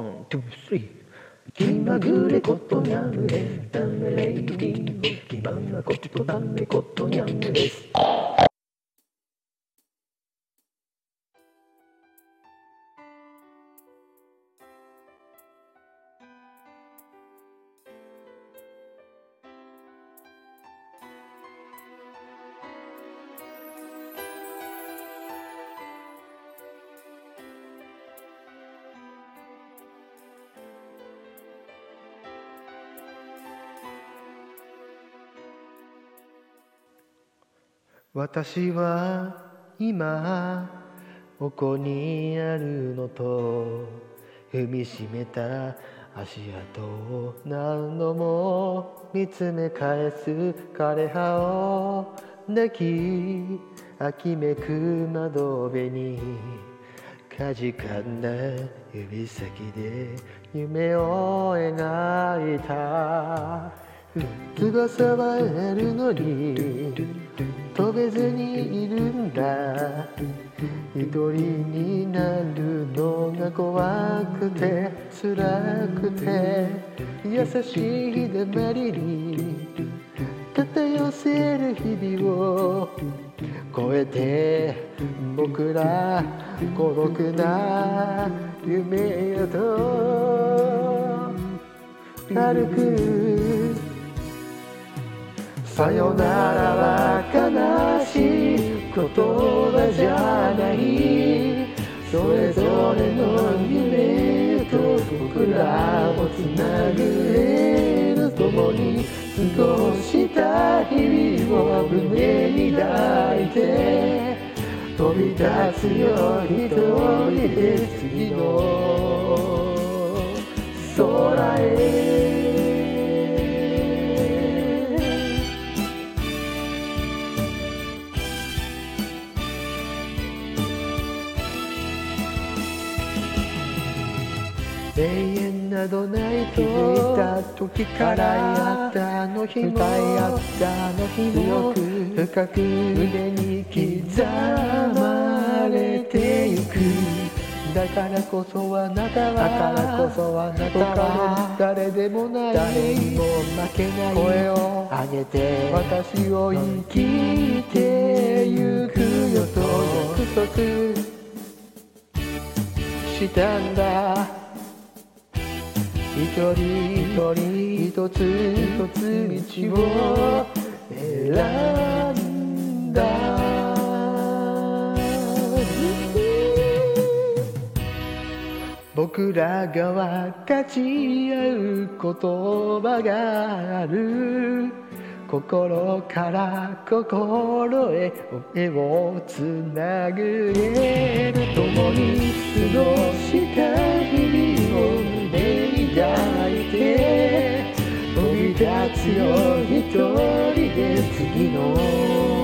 ン、ツー、スリー。気まぐれことにゃんエンタメレイディオ気まなことだめことにゃんです私は今ここにあるのと踏みしめた足跡を何度も見つめ返す枯葉を抱き秋めく窓辺にかじかんだ指先で夢を描いた。翼はあるのに飛べずにいるんだ。一人になるのが怖くて辛くて優しい日だまりに肩寄せる日々を超えて僕ら孤独な夢へと。歩く。さよならは葉じゃない。それぞれの夢と僕らをつなぐ。絵と共に過ごした日々を胸に抱いて飛び立つよ一人で次の永遠などないと。気づいた時からやったあの日もやったあの日も深く腕に刻まれてゆく。だからこそあなたはだからこそあなたは誰でもない誰にも負けない。声を上げて私を生きてゆくよと。約束したんだ。一人一人一つ一つ道を選んだ僕らが分かち合う言葉がある心から心へ目をつなぐ共に過ごし一人で次の